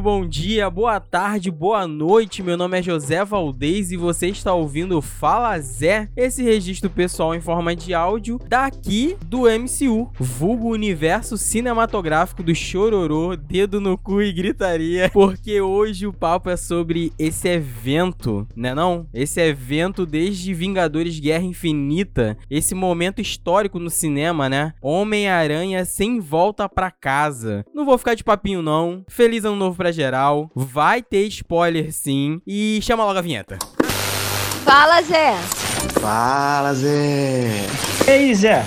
muito bom dia, boa tarde, boa noite. Meu nome é José Valdez e você está ouvindo Fala Zé, esse registro pessoal em forma de áudio daqui do MCU, vulgo universo cinematográfico do chororô, dedo no cu e gritaria, porque hoje o papo é sobre esse evento, né não? Esse evento desde Vingadores Guerra Infinita, esse momento histórico no cinema, né? Homem-Aranha sem volta pra casa. Não vou ficar de papinho não. Feliz ano novo pra geral. Vai ter spoiler sim. E chama logo a vinheta. Fala, Zé. Fala, Zé. E aí, Zé?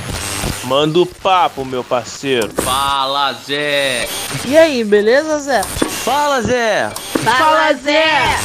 Manda o papo, meu parceiro. Fala, Zé. E aí, beleza, Zé? Fala, Zé. Fala, Zé.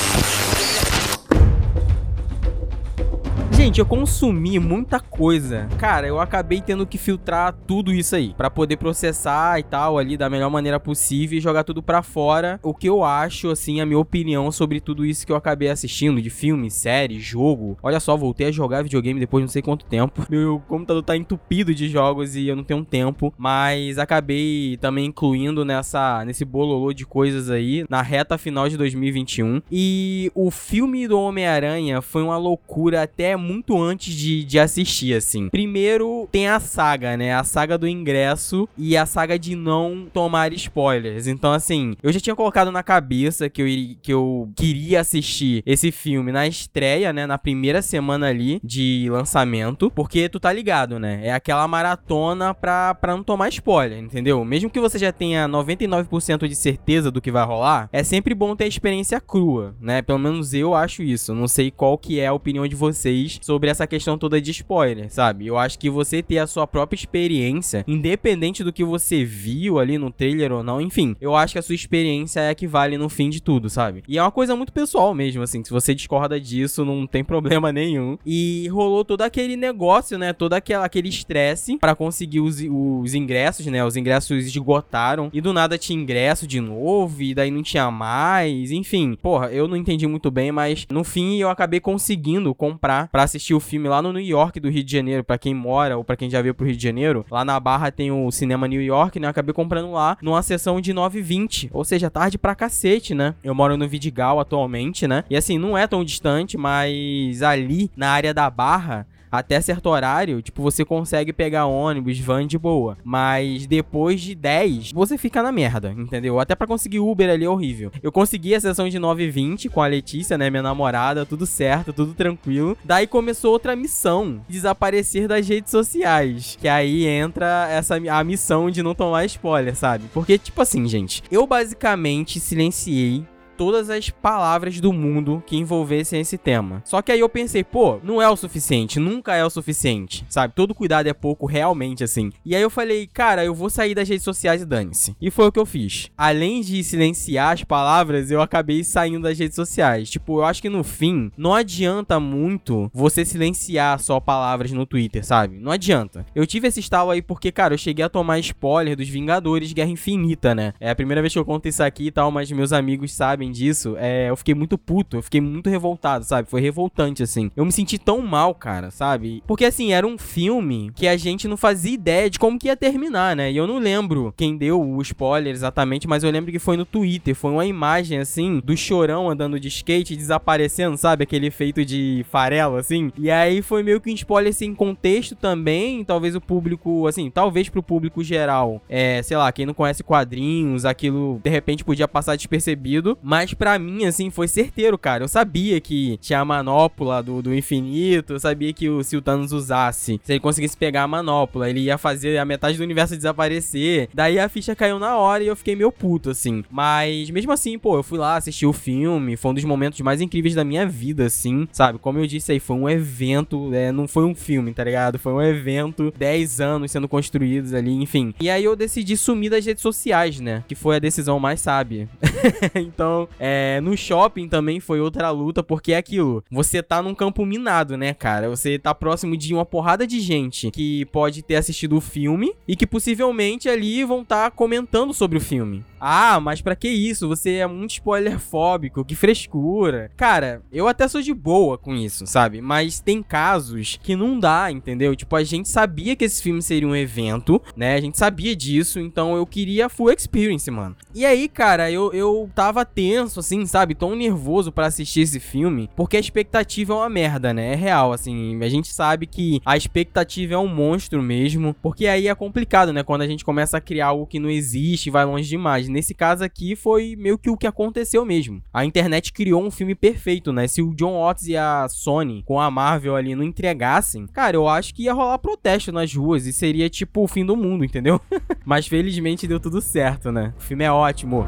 Gente, eu consumi muita coisa. Cara, eu acabei tendo que filtrar tudo isso aí Pra poder processar e tal ali da melhor maneira possível e jogar tudo pra fora. O que eu acho, assim, a minha opinião sobre tudo isso que eu acabei assistindo de filme, série, jogo. Olha só, voltei a jogar videogame depois de não sei quanto tempo. Meu computador tá entupido de jogos e eu não tenho tempo, mas acabei também incluindo nessa nesse bololô de coisas aí na reta final de 2021. E o filme do Homem-Aranha foi uma loucura até muito antes de, de assistir, assim. Primeiro tem a saga, né? A saga do ingresso e a saga de não tomar spoilers. Então, assim, eu já tinha colocado na cabeça que eu, que eu queria assistir esse filme na estreia, né? Na primeira semana ali de lançamento. Porque tu tá ligado, né? É aquela maratona pra, pra não tomar spoiler, entendeu? Mesmo que você já tenha 99% de certeza do que vai rolar, é sempre bom ter a experiência crua, né? Pelo menos eu acho isso. Não sei qual que é a opinião de vocês sobre essa questão toda de spoiler, sabe? Eu acho que você ter a sua própria experiência, independente do que você viu ali no trailer ou não, enfim, eu acho que a sua experiência é a que vale no fim de tudo, sabe? E é uma coisa muito pessoal mesmo, assim, se você discorda disso, não tem problema nenhum. E rolou todo aquele negócio, né? Todo aquela, aquele estresse para conseguir os, os ingressos, né? Os ingressos esgotaram e do nada tinha ingresso de novo e daí não tinha mais, enfim. Porra, eu não entendi muito bem, mas no fim eu acabei conseguindo comprar para assistir o filme lá no New York do Rio de Janeiro, para quem mora ou para quem já veio pro Rio de Janeiro, lá na Barra tem o cinema New York, né? Eu acabei comprando lá numa sessão de 9h20, ou seja, tarde pra cacete, né? Eu moro no Vidigal atualmente, né? E assim, não é tão distante, mas ali na área da Barra até certo horário, tipo, você consegue pegar ônibus, van de boa. Mas depois de 10, você fica na merda, entendeu? Até para conseguir Uber ali é horrível. Eu consegui a sessão de 9h20 com a Letícia, né, minha namorada, tudo certo, tudo tranquilo. Daí começou outra missão, desaparecer das redes sociais. Que aí entra essa a missão de não tomar spoiler, sabe? Porque tipo assim, gente, eu basicamente silenciei todas as palavras do mundo que envolvessem esse tema. Só que aí eu pensei, pô, não é o suficiente, nunca é o suficiente, sabe? Todo cuidado é pouco, realmente, assim. E aí eu falei, cara, eu vou sair das redes sociais e dane-se. E foi o que eu fiz. Além de silenciar as palavras, eu acabei saindo das redes sociais. Tipo, eu acho que no fim, não adianta muito você silenciar só palavras no Twitter, sabe? Não adianta. Eu tive esse estalo aí porque, cara, eu cheguei a tomar spoiler dos Vingadores Guerra Infinita, né? É a primeira vez que eu conto isso aqui e tal, mas meus amigos sabem disso, é, eu fiquei muito puto, eu fiquei muito revoltado, sabe? Foi revoltante, assim. Eu me senti tão mal, cara, sabe? Porque, assim, era um filme que a gente não fazia ideia de como que ia terminar, né? E eu não lembro quem deu o spoiler exatamente, mas eu lembro que foi no Twitter. Foi uma imagem, assim, do chorão andando de skate desaparecendo, sabe? Aquele efeito de farelo, assim. E aí foi meio que um spoiler sem contexto também. Talvez o público, assim, talvez pro público geral, é, sei lá, quem não conhece quadrinhos, aquilo de repente podia passar despercebido. Mas mas para mim, assim, foi certeiro, cara. Eu sabia que tinha a manopla do, do infinito. Eu sabia que o, se o Thanos usasse, se ele conseguisse pegar a manopla, ele ia fazer a metade do universo desaparecer. Daí a ficha caiu na hora e eu fiquei meio puto, assim. Mas mesmo assim, pô, eu fui lá assistir o filme. Foi um dos momentos mais incríveis da minha vida, assim, sabe? Como eu disse aí, foi um evento, é, não foi um filme, tá ligado? Foi um evento, 10 anos sendo construídos ali, enfim. E aí eu decidi sumir das redes sociais, né? Que foi a decisão mais sábia. então, É, no shopping também foi outra luta, porque é aquilo. Você tá num campo minado, né, cara? Você tá próximo de uma porrada de gente que pode ter assistido o filme e que possivelmente ali vão estar tá comentando sobre o filme. Ah, mas para que isso? Você é muito spoilerfóbico, que frescura. Cara, eu até sou de boa com isso, sabe? Mas tem casos que não dá, entendeu? Tipo, a gente sabia que esse filme seria um evento, né? A gente sabia disso, então eu queria full experience, mano. E aí, cara, eu, eu tava tenso, assim, sabe? Tão nervoso para assistir esse filme, porque a expectativa é uma merda, né? É real, assim. A gente sabe que a expectativa é um monstro mesmo, porque aí é complicado, né? Quando a gente começa a criar algo que não existe vai longe demais. Nesse caso aqui foi meio que o que aconteceu mesmo. A internet criou um filme perfeito, né? Se o John Watts e a Sony com a Marvel ali não entregassem, cara, eu acho que ia rolar protesto nas ruas e seria tipo o fim do mundo, entendeu? Mas felizmente deu tudo certo, né? O filme é ótimo.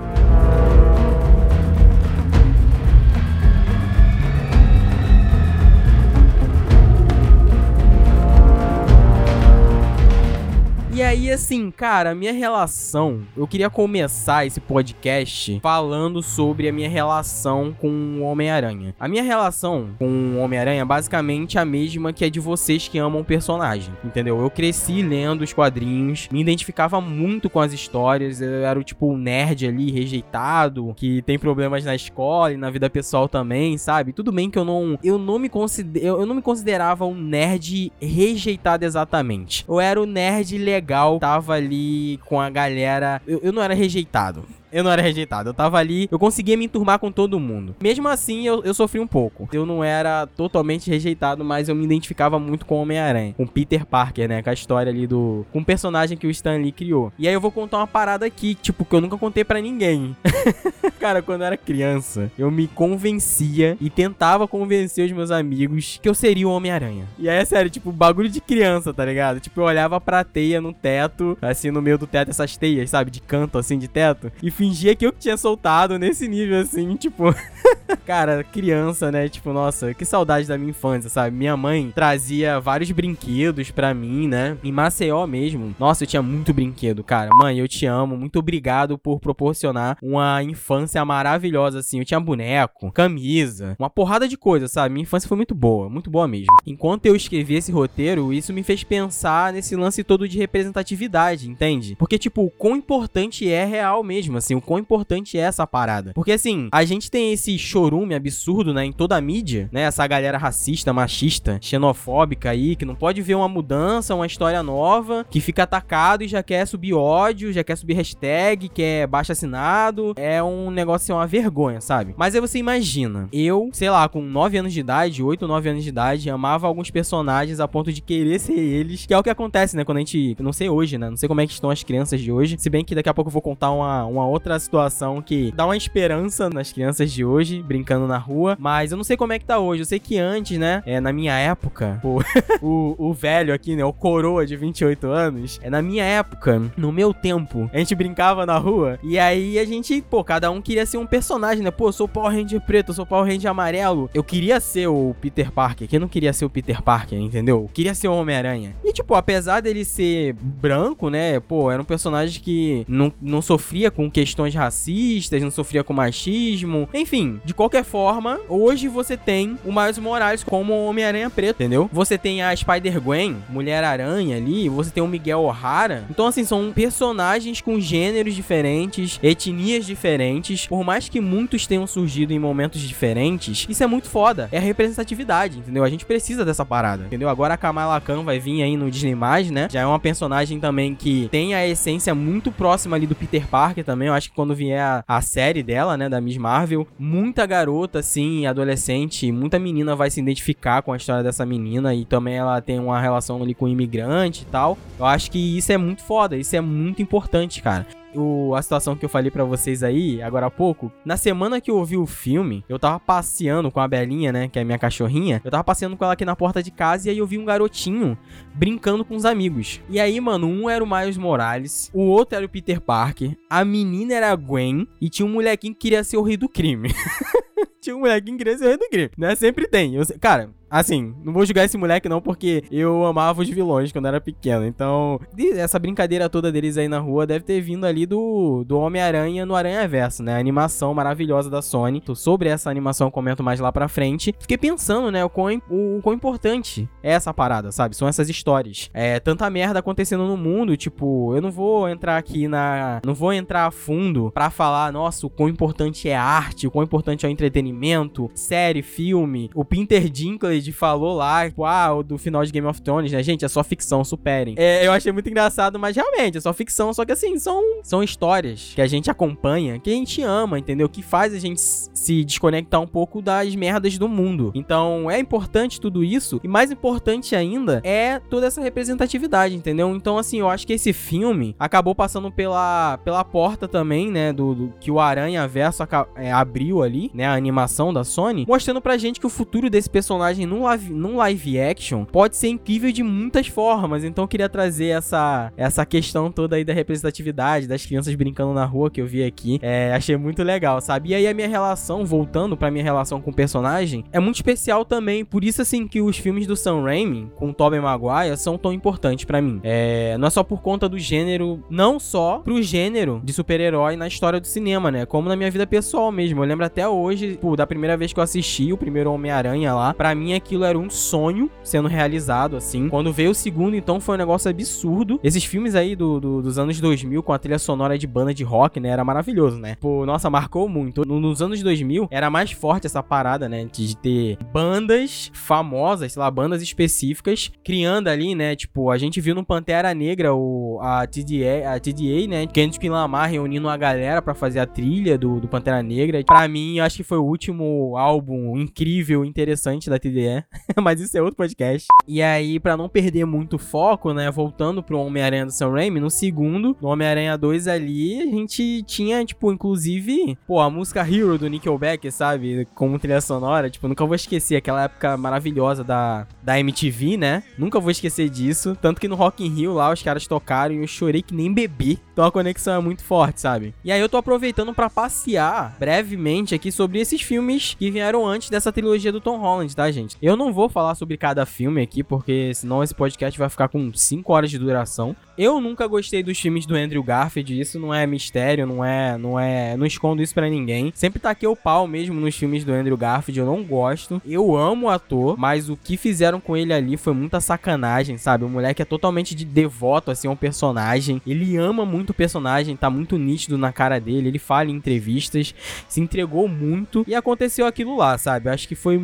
E aí, assim, cara, a minha relação. Eu queria começar esse podcast falando sobre a minha relação com o Homem-Aranha. A minha relação com o Homem-Aranha é basicamente a mesma que é de vocês que amam o personagem, entendeu? Eu cresci lendo os quadrinhos, me identificava muito com as histórias. Eu era o tipo nerd ali, rejeitado, que tem problemas na escola e na vida pessoal também, sabe? Tudo bem que eu não. Eu não me, consider, eu não me considerava um nerd rejeitado exatamente. Eu era o nerd legal tava ali com a galera. Eu, eu não era rejeitado eu não era rejeitado. Eu tava ali, eu conseguia me enturmar com todo mundo. Mesmo assim, eu, eu sofri um pouco. Eu não era totalmente rejeitado, mas eu me identificava muito com o Homem-Aranha. Com Peter Parker, né? Com a história ali do. Com o personagem que o Stan Lee criou. E aí eu vou contar uma parada aqui, tipo, que eu nunca contei para ninguém. Cara, quando eu era criança, eu me convencia e tentava convencer os meus amigos que eu seria o Homem-Aranha. E aí é sério, tipo, bagulho de criança, tá ligado? Tipo, eu olhava pra teia no teto, assim, no meio do teto, essas teias, sabe? De canto, assim, de teto. E fingia que eu tinha soltado nesse nível, assim, tipo. Cara, criança, né? Tipo, nossa, que saudade da minha infância, sabe? Minha mãe trazia vários brinquedos pra mim, né? Em Maceió mesmo. Nossa, eu tinha muito brinquedo, cara. Mãe, eu te amo. Muito obrigado por proporcionar uma infância maravilhosa, assim. Eu tinha boneco, camisa, uma porrada de coisas, sabe? Minha infância foi muito boa, muito boa mesmo. Enquanto eu escrevi esse roteiro, isso me fez pensar nesse lance todo de representatividade, entende? Porque, tipo, o quão importante é real mesmo, assim, o quão importante é essa parada. Porque, assim, a gente tem esse chorume absurdo, né, em toda a mídia, né, essa galera racista, machista, xenofóbica aí, que não pode ver uma mudança, uma história nova, que fica atacado e já quer subir ódio, já quer subir hashtag, quer baixo assinado. É um negócio, é uma vergonha, sabe? Mas aí você imagina, eu, sei lá, com 9 anos de idade, 8, 9 anos de idade, amava alguns personagens a ponto de querer ser eles, que é o que acontece, né, quando a gente, não sei hoje, né, não sei como é que estão as crianças de hoje, se bem que daqui a pouco eu vou contar uma, uma outra situação que dá uma esperança nas crianças de hoje, brincando na rua. Mas eu não sei como é que tá hoje. Eu sei que antes, né? É, na minha época, o, o, o velho aqui, né? O coroa de 28 anos. É na minha época, no meu tempo, a gente brincava na rua. E aí a gente, pô, cada um queria ser um personagem, né? Pô, eu sou Power Ranger preto, eu sou Power Ranger amarelo. Eu queria ser o Peter Parker. Quem não queria ser o Peter Parker, entendeu? Eu queria ser o Homem-Aranha. E, tipo, apesar dele ser branco, né? Pô, era um personagem que não, não sofria com questões racistas, não sofria com machismo. Enfim, de qualquer forma, hoje você tem o Miles Morales como Homem-Aranha Preto, entendeu? Você tem a Spider-Gwen, Mulher-Aranha ali, você tem o Miguel O'Hara. Então, assim, são personagens com gêneros diferentes, etnias diferentes. Por mais que muitos tenham surgido em momentos diferentes, isso é muito foda. É a representatividade, entendeu? A gente precisa dessa parada, entendeu? Agora a Kamala Khan vai vir aí no Disney+, né? Já é uma personagem também que tem a essência muito próxima ali do Peter Parker também. Eu acho que quando vier a, a série dela, né, da Miss Marvel, muita garota, assim, adolescente, muita menina vai se identificar com a história dessa menina e também ela tem uma relação ali com imigrante e tal. Eu acho que isso é muito foda, isso é muito importante, cara o, a situação que eu falei para vocês aí, agora há pouco, na semana que eu ouvi o filme, eu tava passeando com a Belinha, né, que é minha cachorrinha, eu tava passeando com ela aqui na porta de casa e aí eu vi um garotinho brincando com os amigos. E aí, mano, um era o Miles Morales, o outro era o Peter Parker, a menina era a Gwen e tinha um molequinho que queria ser o rei do crime. tinha um molequinho que queria ser o rei do crime, né? Sempre tem. Eu, cara, Assim, não vou julgar esse moleque não, porque eu amava os vilões quando era pequeno. Então, essa brincadeira toda deles aí na rua deve ter vindo ali do, do Homem-Aranha no Aranha Verso, né? A animação maravilhosa da Sony. Sobre essa animação eu comento mais lá pra frente. Fiquei pensando, né, o quão, o, o quão importante é essa parada, sabe? São essas histórias. É tanta merda acontecendo no mundo, tipo, eu não vou entrar aqui na. Não vou entrar a fundo pra falar, nossa, o quão importante é a arte, o quão importante é o entretenimento, série, filme. O Peter Dinklage falou lá, tipo, ah, do final de Game of Thrones, né? Gente, é só ficção, superem. É, eu achei muito engraçado, mas realmente, é só ficção. Só que assim, são, são histórias que a gente acompanha, que a gente ama, entendeu? Que faz a gente se desconectar um pouco das merdas do mundo. Então, é importante tudo isso. E mais importante ainda é toda essa representatividade, entendeu? Então, assim, eu acho que esse filme acabou passando pela, pela porta também, né? Do, do que o Aranha Verso é, abriu ali, né? A animação da Sony, mostrando pra gente que o futuro desse personagem num live, num live action pode ser incrível de muitas formas. Então, eu queria trazer essa, essa questão toda aí da representatividade, das crianças brincando na rua que eu vi aqui. É, achei muito legal, sabe? E aí a minha relação, voltando pra minha relação com o personagem, é muito especial também. Por isso, assim, que os filmes do Sam Raimi, com o Tobey Maguire, são tão importantes para mim. É, não é só por conta do gênero, não só pro gênero de super-herói na história do cinema, né? Como na minha vida pessoal mesmo. Eu lembro até hoje, pô, da primeira vez que eu assisti o primeiro Homem-Aranha lá, para mim aquilo era um sonho sendo realizado, assim. Quando veio o segundo, então foi um negócio absurdo. Esses filmes aí do, do, dos anos 2000 com a trilha sonora de banda de rock, né? Era maravilhoso, né? Pô, nossa, marcou muito. Nos anos 2000 era mais forte essa parada, né? De ter bandas famosas, sei lá, bandas específicas, criando ali, né? Tipo, a gente viu no Pantera Negra o, a, TDA, a TDA, né? Kendrick Lamar reunindo a galera para fazer a trilha do, do Pantera Negra. Pra mim, acho que foi o último álbum incrível, interessante da TDA. Mas isso é outro podcast. E aí, para não perder muito foco, né? Voltando pro Homem-Aranha do Sam Raimi, no segundo, no Homem-Aranha 2 ali, a gente tinha, tipo, inclusive, pô, a música Hero do Nickelback, sabe? Como trilha sonora. Tipo, nunca vou esquecer aquela época maravilhosa da, da MTV, né? Nunca vou esquecer disso. Tanto que no Rock in Rio lá, os caras tocaram e eu chorei que nem bebê. Então a conexão é muito forte, sabe? E aí eu tô aproveitando para passear brevemente aqui sobre esses filmes que vieram antes dessa trilogia do Tom Holland, tá, gente? Eu não vou falar sobre cada filme aqui, porque senão esse podcast vai ficar com 5 horas de duração. Eu nunca gostei dos filmes do Andrew Garfield, isso não é mistério, não é, não é, não escondo isso para ninguém. Sempre taquei o pau mesmo nos filmes do Andrew Garfield, eu não gosto. Eu amo o ator, mas o que fizeram com ele ali foi muita sacanagem, sabe? O moleque é totalmente de devoto assim ao personagem. Ele ama muito o personagem, tá muito nítido na cara dele, ele fala em entrevistas, se entregou muito e aconteceu aquilo lá, sabe? Acho que foi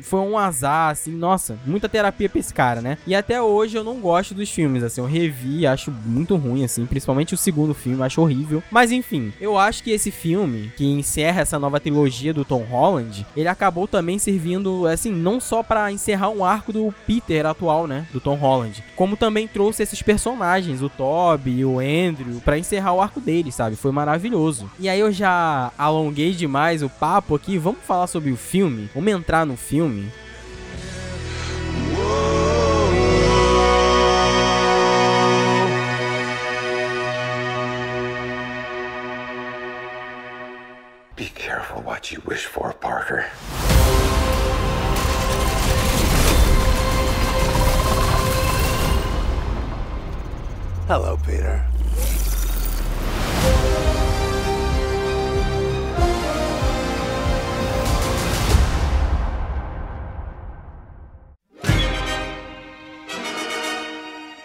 foi um azar assim, nossa, muita terapia pra esse cara, né? E até hoje eu não gosto dos filmes, assim, eu revi acho muito ruim, assim, principalmente o segundo filme, acho horrível. Mas enfim, eu acho que esse filme, que encerra essa nova trilogia do Tom Holland, ele acabou também servindo, assim, não só para encerrar um arco do Peter atual, né, do Tom Holland, como também trouxe esses personagens, o Toby, o Andrew, para encerrar o arco deles, sabe? Foi maravilhoso. E aí eu já alonguei demais o papo aqui, vamos falar sobre o filme? Vamos entrar no filme? What you wish for, Parker. Hello, Peter.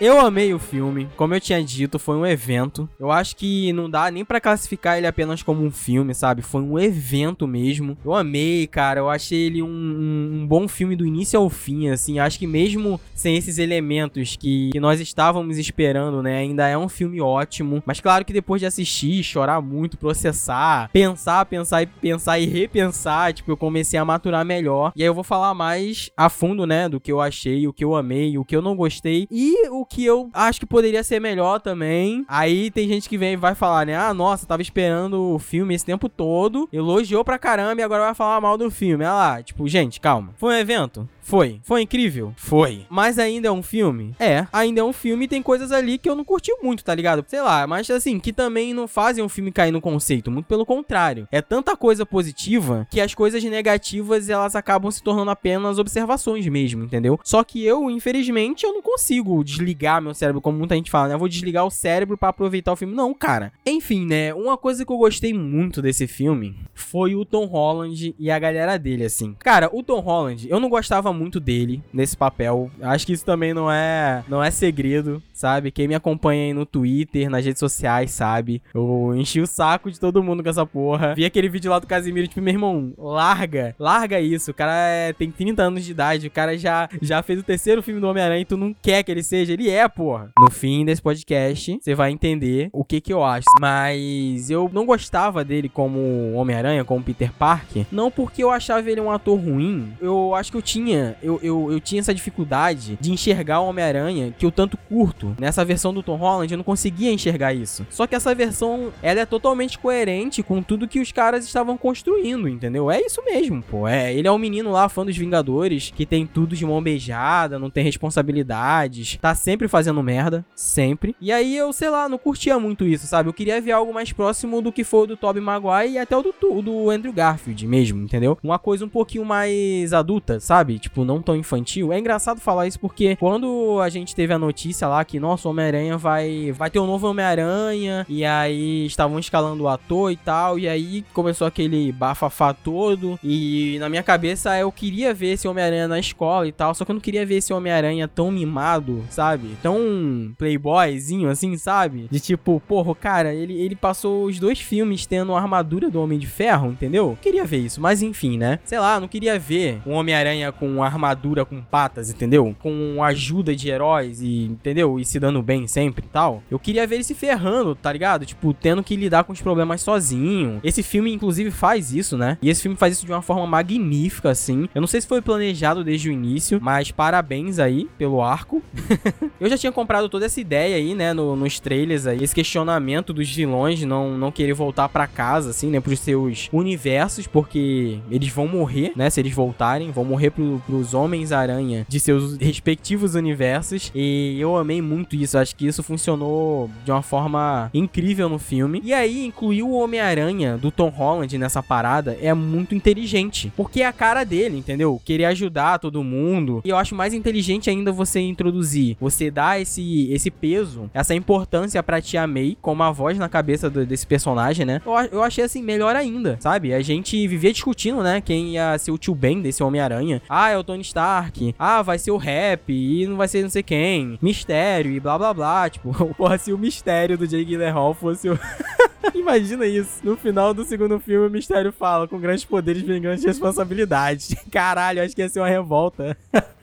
Eu amei o filme, como eu tinha dito, foi um evento. Eu acho que não dá nem para classificar ele apenas como um filme, sabe? Foi um evento mesmo. Eu amei, cara. Eu achei ele um, um, um bom filme do início ao fim, assim. Acho que mesmo sem esses elementos que, que, nós estávamos esperando, né? Ainda é um filme ótimo. Mas claro que depois de assistir, chorar muito, processar, pensar, pensar e pensar e repensar, tipo, eu comecei a maturar melhor. E aí eu vou falar mais a fundo, né? Do que eu achei, o que eu amei, o que eu não gostei e o que eu acho que poderia ser melhor também. Aí tem gente que vem e vai falar, né? Ah, nossa, tava esperando o filme esse tempo todo, elogiou pra caramba e agora vai falar mal do filme. Olha lá, tipo, gente, calma. Foi um evento? Foi. Foi incrível? Foi. Mas ainda é um filme? É. Ainda é um filme e tem coisas ali que eu não curti muito, tá ligado? Sei lá, mas assim, que também não fazem o filme cair no conceito. Muito pelo contrário. É tanta coisa positiva que as coisas negativas elas acabam se tornando apenas observações mesmo, entendeu? Só que eu, infelizmente, eu não consigo desligar meu cérebro, como muita gente fala, né? Eu vou desligar o cérebro para aproveitar o filme. Não, cara. Enfim, né? Uma coisa que eu gostei muito desse filme foi o Tom Holland e a galera dele, assim. Cara, o Tom Holland, eu não gostava muito dele nesse papel. Acho que isso também não é, não é segredo, sabe? Quem me acompanha aí no Twitter, nas redes sociais, sabe? Eu enchi o saco de todo mundo com essa porra. Vi aquele vídeo lá do Casimiro, tipo, meu irmão, larga, larga isso. O cara é, tem 30 anos de idade, o cara já, já fez o terceiro filme do Homem-Aranha e tu não quer que ele seja. Ele é, porra. No fim desse podcast, você vai entender o que que eu acho. Mas eu não gostava dele como Homem-Aranha, como Peter Parker. Não porque eu achava ele um ator ruim. Eu acho que eu tinha, eu, eu, eu tinha essa dificuldade de enxergar o Homem-Aranha que eu tanto curto. Nessa versão do Tom Holland, eu não conseguia enxergar isso. Só que essa versão, ela é totalmente coerente com tudo que os caras estavam construindo, entendeu? É isso mesmo, pô. É, ele é um menino lá, fã dos Vingadores, que tem tudo de mão beijada, não tem responsabilidades, tá sempre fazendo merda, sempre. E aí eu, sei lá, não curtia muito isso, sabe? Eu queria ver algo mais próximo do que foi o do Tobey Maguire e até o do, do Andrew Garfield mesmo, entendeu? Uma coisa um pouquinho mais adulta, sabe? Tipo, não tão infantil. É engraçado falar isso porque quando a gente teve a notícia lá que, nossa, o Homem-Aranha vai, vai ter um novo Homem-Aranha, e aí estavam escalando o ator e tal, e aí começou aquele bafafá todo, e na minha cabeça eu queria ver esse Homem-Aranha na escola e tal, só que eu não queria ver esse Homem-Aranha tão mimado, sabe? Tão playboyzinho assim, sabe? De tipo, porra, cara, ele, ele passou os dois filmes tendo a armadura do Homem de Ferro, entendeu? Eu queria ver isso, mas enfim, né? Sei lá, não queria ver um Homem-Aranha com armadura com patas, entendeu? Com ajuda de heróis e, entendeu? E se dando bem sempre e tal. Eu queria ver ele se ferrando, tá ligado? Tipo, tendo que lidar com os problemas sozinho. Esse filme, inclusive, faz isso, né? E esse filme faz isso de uma forma magnífica, assim. Eu não sei se foi planejado desde o início, mas parabéns aí pelo arco. eu já tinha comprado toda essa ideia aí, né? No, nos trailers aí. Esse questionamento dos vilões não, não querer voltar para casa, assim, né? Pros seus universos, porque eles vão morrer, né? Se eles voltarem, vão morrer pro, pros Homens-Aranha de seus respectivos universos. E eu amei muito isso. Acho que isso funcionou de uma forma incrível no filme. E aí, incluir o Homem-Aranha do Tom Holland nessa parada é muito inteligente. Porque é a cara dele, entendeu? Querer ajudar todo mundo. E eu acho mais inteligente ainda você introduzir, você dar esse, esse peso, essa importância pra Tia May como a voz na cabeça do, desse personagem, né? Eu, eu achei assim, melhor ainda, sabe? A gente vivia discutindo, né? Quem ia ser o tio Ben desse Homem-Aranha. Ah, é o Tony Stark. Ah, vai ser o Rap. E não vai ser não sei quem. Mistério e blá blá blá. Tipo, porra, se o mistério do Jake Gyllenhaal fosse o. Imagina isso. No final do segundo filme, o mistério fala: com grandes poderes vem grandes responsabilidades. Caralho, acho que ia ser uma revolta.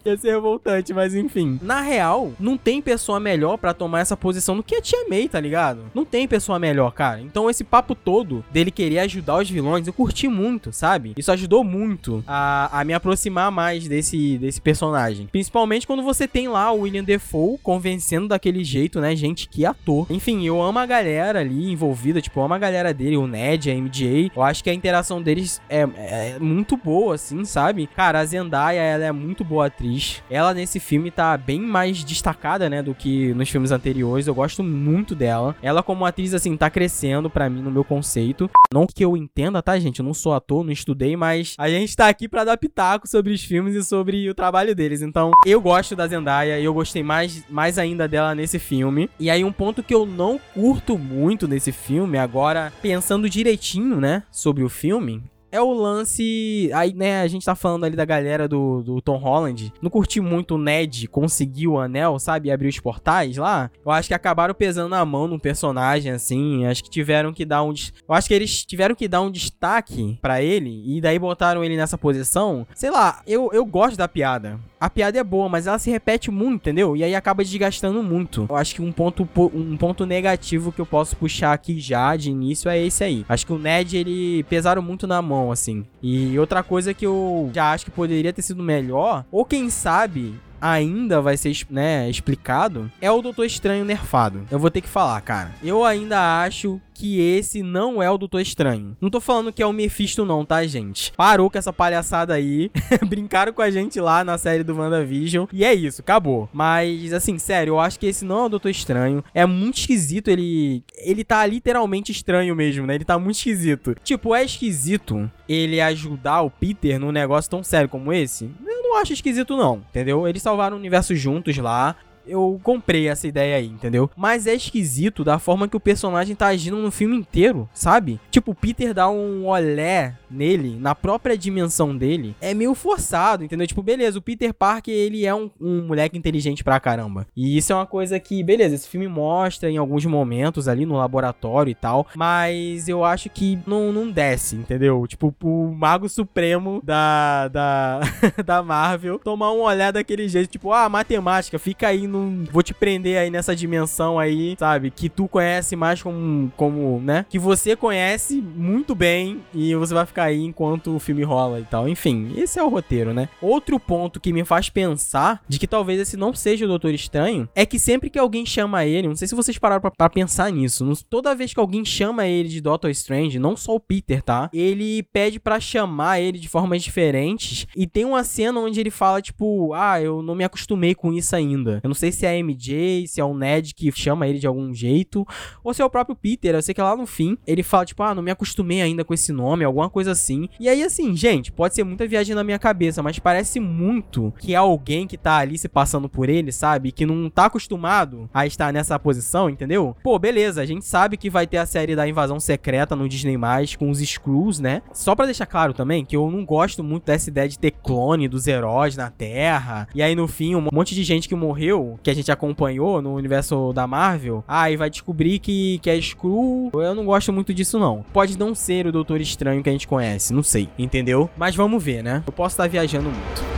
Ia ser revoltante, mas enfim. Na real, não tem pessoa melhor para tomar essa posição do que a Tia May, tá ligado? Não tem pessoa melhor, cara. Então esse papo todo dele querer ajudar os vilões, eu curti muito, sabe? Isso ajudou muito a, a me aproximar mais desse, desse personagem. Principalmente quando você tem lá o William Defoe convencendo daquele jeito, né? Gente, que ator. Enfim, eu amo a galera ali envolvida, tipo, eu amo a galera dele, o Ned, a MJ. Eu acho que a interação deles é, é muito boa, assim, sabe? Cara, a Zendaya, ela é muito boa atriz atriz. Ela nesse filme tá bem mais destacada, né, do que nos filmes anteriores. Eu gosto muito dela. Ela como atriz assim tá crescendo para mim no meu conceito. Não que eu entenda, tá, gente? Eu não sou ator, não estudei, mas a gente tá aqui para dar pitaco sobre os filmes e sobre o trabalho deles. Então, eu gosto da Zendaya e eu gostei mais mais ainda dela nesse filme. E aí um ponto que eu não curto muito nesse filme, agora pensando direitinho, né, sobre o filme, é o lance. Aí, né, a gente tá falando ali da galera do, do Tom Holland. Não curti muito o Ned conseguir o anel, sabe? E abrir os portais lá. Eu acho que acabaram pesando na mão no personagem, assim. Acho que tiveram que dar um. Eu acho que eles tiveram que dar um destaque para ele. E daí botaram ele nessa posição. Sei lá, eu, eu gosto da piada a piada é boa, mas ela se repete muito, entendeu? E aí acaba desgastando muito. Eu acho que um ponto, um ponto negativo que eu posso puxar aqui já de início é esse aí. Acho que o Ned, ele pesaram muito na mão, assim. E outra coisa que eu já acho que poderia ter sido melhor, ou quem sabe, ainda vai ser, né, explicado, é o Doutor Estranho nerfado. Eu vou ter que falar, cara. Eu ainda acho que esse não é o Doutor Estranho. Não tô falando que é o Mephisto não, tá, gente? Parou com essa palhaçada aí. Brincaram com a gente lá na série do WandaVision. E é isso, acabou. Mas, assim, sério, eu acho que esse não é o Doutor Estranho. É muito esquisito ele... Ele tá literalmente estranho mesmo, né? Ele tá muito esquisito. Tipo, é esquisito ele ajudar o Peter num negócio tão sério como esse? Eu não acho esquisito, não, entendeu? Eles salvaram o universo juntos lá eu comprei essa ideia aí, entendeu? Mas é esquisito da forma que o personagem tá agindo no filme inteiro, sabe? Tipo, o Peter dá um olé nele, na própria dimensão dele, é meio forçado, entendeu? Tipo, beleza, o Peter Parker, ele é um, um moleque inteligente pra caramba. E isso é uma coisa que, beleza, esse filme mostra em alguns momentos ali no laboratório e tal, mas eu acho que não, não desce, entendeu? Tipo, o Mago Supremo da, da, da Marvel tomar um olhar daquele jeito, tipo, ah, matemática, fica aí no vou te prender aí nessa dimensão aí, sabe? Que tu conhece mais como, como, né? Que você conhece muito bem e você vai ficar aí enquanto o filme rola e tal. Enfim, esse é o roteiro, né? Outro ponto que me faz pensar de que talvez esse não seja o Doutor Estranho é que sempre que alguém chama ele, não sei se vocês pararam pra, pra pensar nisso, toda vez que alguém chama ele de Doctor Strange, não só o Peter, tá? Ele pede para chamar ele de formas diferentes e tem uma cena onde ele fala, tipo, ah, eu não me acostumei com isso ainda. Eu não sei sei se é a MJ, se é o Ned que chama ele de algum jeito, ou se é o próprio Peter. Eu sei que lá no fim ele fala, tipo, ah, não me acostumei ainda com esse nome, alguma coisa assim. E aí, assim, gente, pode ser muita viagem na minha cabeça, mas parece muito que é alguém que tá ali se passando por ele, sabe? Que não tá acostumado a estar nessa posição, entendeu? Pô, beleza, a gente sabe que vai ter a série da invasão secreta no Disney, com os Screws, né? Só para deixar claro também que eu não gosto muito dessa ideia de ter clone dos heróis na Terra. E aí, no fim, um monte de gente que morreu que a gente acompanhou no universo da Marvel, aí vai descobrir que, que é Skrull. Eu não gosto muito disso, não. Pode não ser o Doutor Estranho que a gente conhece, não sei, entendeu? Mas vamos ver, né? Eu posso estar viajando muito.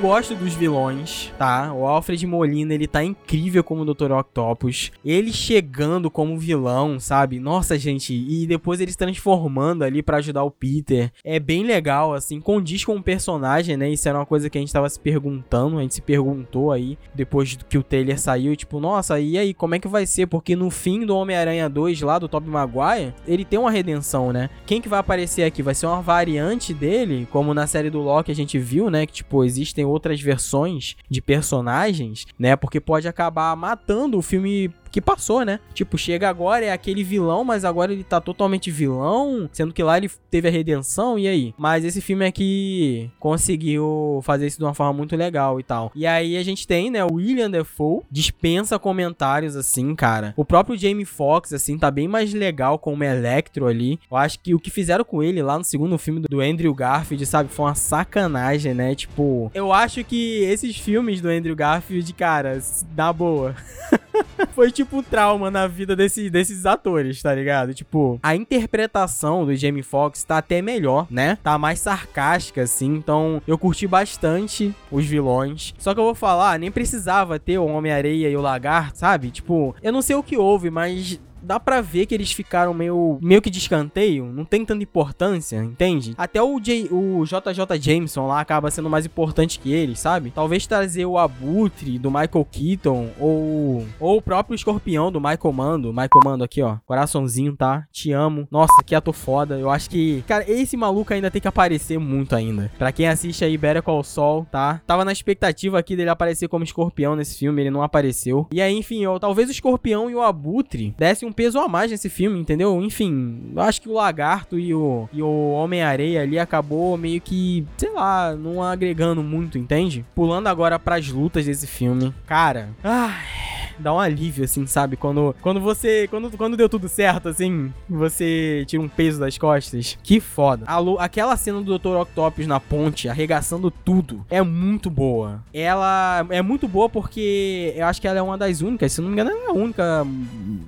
Gosto dos vilões, tá? O Alfred Molina, ele tá incrível como Dr. Octopus. Ele chegando como vilão, sabe? Nossa, gente, e depois ele se transformando ali para ajudar o Peter. É bem legal, assim, condiz com o personagem, né? Isso era uma coisa que a gente tava se perguntando, a gente se perguntou aí, depois que o trailer saiu, tipo, nossa, e aí, como é que vai ser? Porque no fim do Homem-Aranha 2, lá do Tobey Maguire, ele tem uma redenção, né? Quem que vai aparecer aqui? Vai ser uma variante dele, como na série do Loki a gente viu, né? Que, tipo, existe existem outras versões de personagens, né? Porque pode acabar matando o filme que passou, né? Tipo, chega agora, é aquele vilão, mas agora ele tá totalmente vilão, sendo que lá ele teve a redenção, e aí? Mas esse filme aqui conseguiu fazer isso de uma forma muito legal e tal. E aí a gente tem, né, o William Defoe, dispensa comentários assim, cara. O próprio Jamie Foxx, assim, tá bem mais legal como Electro ali. Eu acho que o que fizeram com ele lá no segundo filme do Andrew Garfield, sabe, foi uma sacanagem, né? Tipo, eu acho que esses filmes do Andrew Garfield, cara, na boa. foi tipo um trauma na vida desse, desses atores, tá ligado? Tipo, a interpretação do Jamie Foxx tá até melhor, né? Tá mais sarcástica, assim. Então, eu curti bastante os vilões. Só que eu vou falar, nem precisava ter o Homem-Areia e o Lagarto, sabe? Tipo, eu não sei o que houve, mas dá pra ver que eles ficaram meio, meio que de escanteio, não tem tanta importância, entende? Até o, J, o JJ Jameson lá acaba sendo mais importante que eles, sabe? Talvez trazer o Abutre do Michael Keaton ou, ou o próprio Escorpião do Michael Mando. Michael Mando aqui, ó. Coraçãozinho, tá? Te amo. Nossa, que ator foda. Eu acho que, cara, esse maluco ainda tem que aparecer muito ainda. Pra quem assiste aí Better Call Saul, tá? Tava na expectativa aqui dele aparecer como Escorpião nesse filme, ele não apareceu. E aí, enfim, ó, talvez o Escorpião e o Abutre dessem um peso a mais nesse filme, entendeu? Enfim, eu acho que o Lagarto e o, e o Homem-Areia ali acabou meio que, sei lá, não agregando muito, entende? Pulando agora pras lutas desse filme. Cara, ai dá um alívio, assim, sabe? Quando, quando você. Quando, quando deu tudo certo, assim, você tira um peso das costas. Que foda. A, aquela cena do Dr. Octopus na ponte, arregaçando tudo, é muito boa. Ela é muito boa porque eu acho que ela é uma das únicas, se não me engano, é a única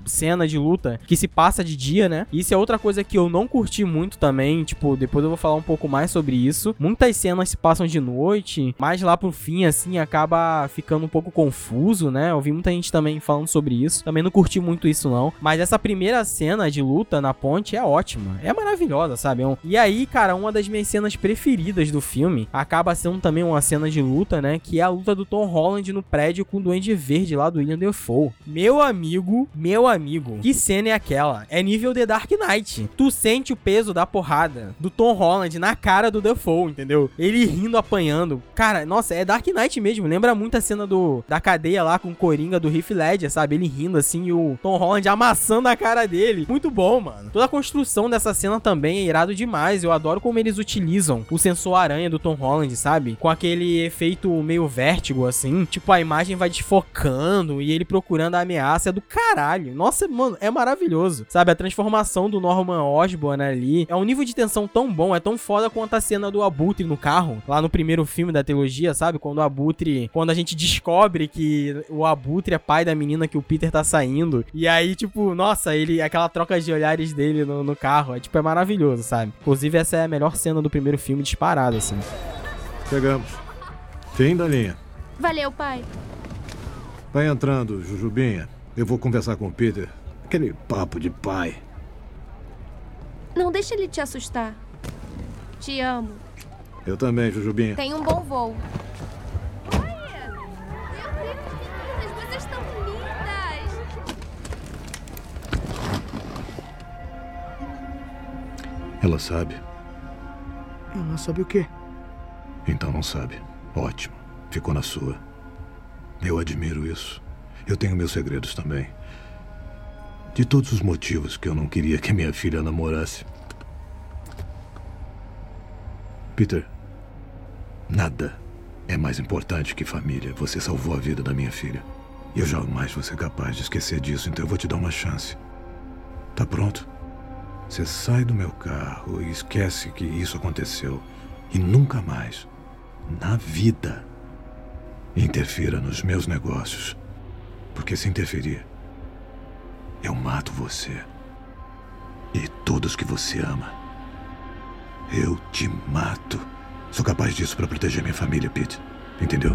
cena de luta que se passa de dia, né? Isso é outra coisa que eu não curti muito também, tipo, depois eu vou falar um pouco mais sobre isso. Muitas cenas se passam de noite, mas lá pro fim, assim, acaba ficando um pouco confuso, né? Eu vi muita gente também falando sobre isso. Também não curti muito isso, não. Mas essa primeira cena de luta na ponte é ótima. É maravilhosa, sabe? É e aí, cara, uma das minhas cenas preferidas do filme acaba sendo também uma cena de luta, né? Que é a luta do Tom Holland no prédio com o Duende Verde lá do William Defoe. Meu amigo, meu amigo, que cena é aquela? É nível The Dark Knight. Tu sente o peso da porrada do Tom Holland na cara do Defoe, entendeu? Ele rindo, apanhando. Cara, nossa, é Dark Knight mesmo. Lembra muito a cena do da cadeia lá com o Coringa do Heath Ledger, sabe? Ele rindo assim e o Tom Holland amassando a cara dele. Muito bom, mano. Toda a construção dessa cena também é irado demais. Eu adoro como eles utilizam o sensor aranha do Tom Holland, sabe? Com aquele efeito meio vértigo, assim. Tipo, a imagem vai desfocando e ele procurando a ameaça. É do caralho. Nossa, mano, é maravilhoso. Sabe? A transformação do Norman Osborn ali é um nível de tensão tão bom, é tão foda quanto a cena do Abutre no carro, lá no primeiro filme da trilogia, sabe? Quando o Abutre. Quando a gente descobre que o Abutre é pai da menina que o Peter tá saindo. E aí, tipo, nossa, ele. aquela troca de olhares dele no, no carro. É tipo, é maravilhoso, sabe? Inclusive, essa é a melhor cena do primeiro filme disparada, assim. Chegamos. Fim da linha. Valeu, pai. Vai entrando, Jujubinha. Eu vou conversar com o Peter. Aquele papo de pai. Não deixe ele te assustar. Te amo. Eu também, Jujubinha. Tenha um bom voo. Ela sabe. Ela sabe o quê? Então não sabe. Ótimo. Ficou na sua. Eu admiro isso. Eu tenho meus segredos também. De todos os motivos que eu não queria que minha filha namorasse. Peter, nada é mais importante que família. Você salvou a vida da minha filha. E eu jamais vou ser capaz de esquecer disso, então eu vou te dar uma chance. Tá pronto? Você sai do meu carro e esquece que isso aconteceu. E nunca mais, na vida, interfira nos meus negócios. Porque se interferir, eu mato você. E todos que você ama. Eu te mato. Sou capaz disso para proteger minha família, Pete. Entendeu?